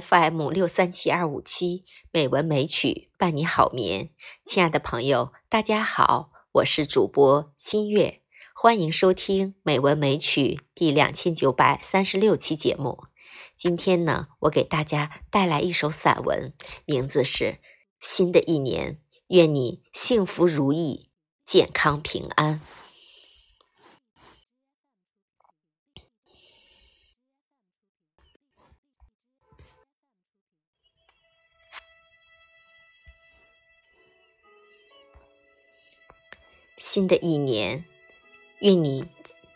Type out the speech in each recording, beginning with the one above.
FM 六三七二五七美文美曲伴你好眠，亲爱的朋友，大家好，我是主播新月，欢迎收听美文美曲第两千九百三十六期节目。今天呢，我给大家带来一首散文，名字是《新的一年，愿你幸福如意，健康平安》。新的一年，愿你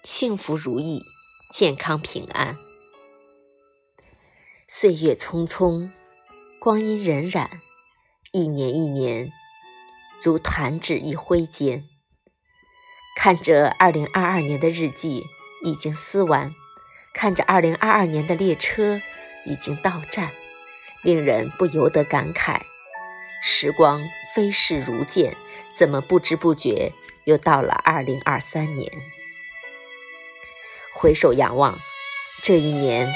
幸福如意，健康平安。岁月匆匆，光阴荏苒，一年一年如弹指一挥间。看着二零二二年的日记已经撕完，看着二零二二年的列车已经到站，令人不由得感慨：时光飞逝如箭，怎么不知不觉？又到了二零二三年，回首仰望这一年，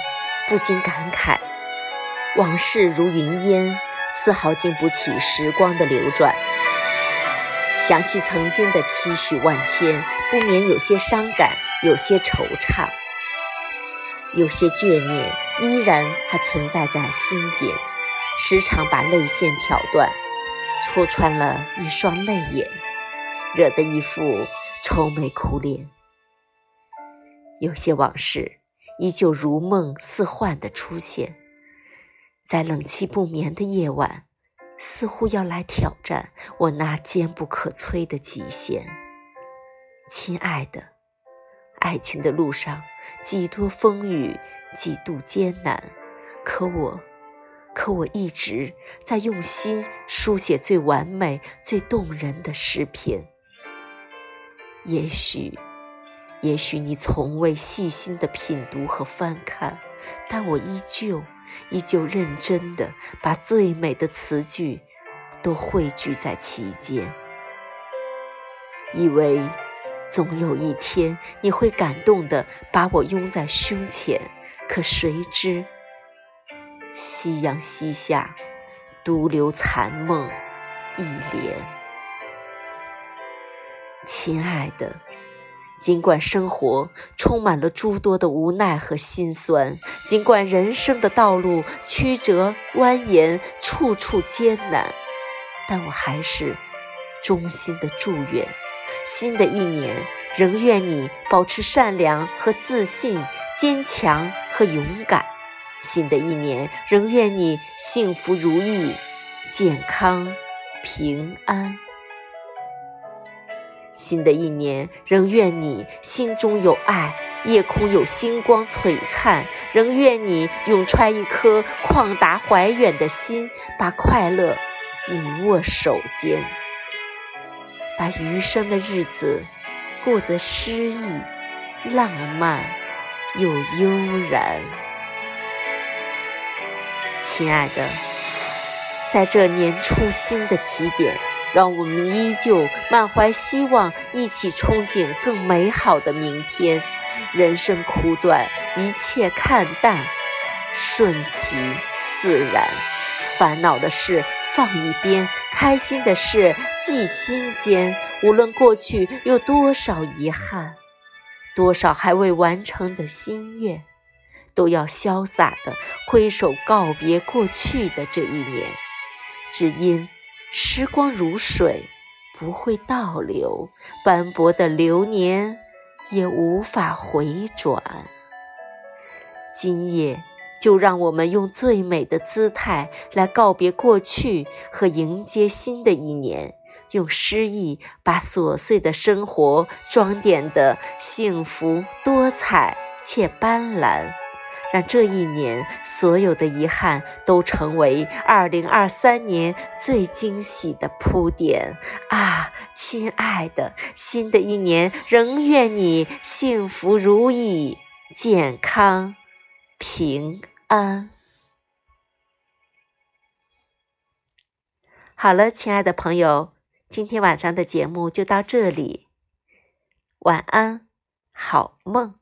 不禁感慨：往事如云烟，丝毫经不起时光的流转。想起曾经的期许万千，不免有些伤感，有些惆怅，有些眷念依然还存在在心间，时常把泪线挑断，戳穿了一双泪眼。惹得一副愁眉苦脸，有些往事依旧如梦似幻的出现，在冷气不眠的夜晚，似乎要来挑战我那坚不可摧的极限。亲爱的，爱情的路上几多风雨，几度艰难，可我，可我一直在用心书写最完美、最动人的诗篇。也许，也许你从未细心的品读和翻看，但我依旧，依旧认真的把最美的词句都汇聚在其间，以为总有一天你会感动的把我拥在胸前，可谁知，夕阳西下，独留残梦一帘。亲爱的，尽管生活充满了诸多的无奈和心酸，尽管人生的道路曲折蜿蜒，处处艰难，但我还是衷心的祝愿，新的一年仍愿你保持善良和自信，坚强和勇敢。新的一年仍愿你幸福如意，健康平安。新的一年，仍愿你心中有爱，夜空有星光璀璨；仍愿你永揣一颗旷达怀远的心，把快乐紧握手间，把余生的日子过得诗意、浪漫又悠然。亲爱的，在这年初新的起点。让我们依旧满怀希望，一起憧憬更美好的明天。人生苦短，一切看淡，顺其自然。烦恼的事放一边，开心的事记心间。无论过去有多少遗憾，多少还未完成的心愿，都要潇洒地挥手告别过去的这一年。只因。时光如水，不会倒流；斑驳的流年也无法回转。今夜，就让我们用最美的姿态来告别过去和迎接新的一年，用诗意把琐碎的生活装点得幸福多彩且斑斓。让这一年所有的遗憾都成为二零二三年最惊喜的铺垫啊，亲爱的，新的一年仍愿你幸福如意、健康平安。好了，亲爱的朋友，今天晚上的节目就到这里，晚安，好梦。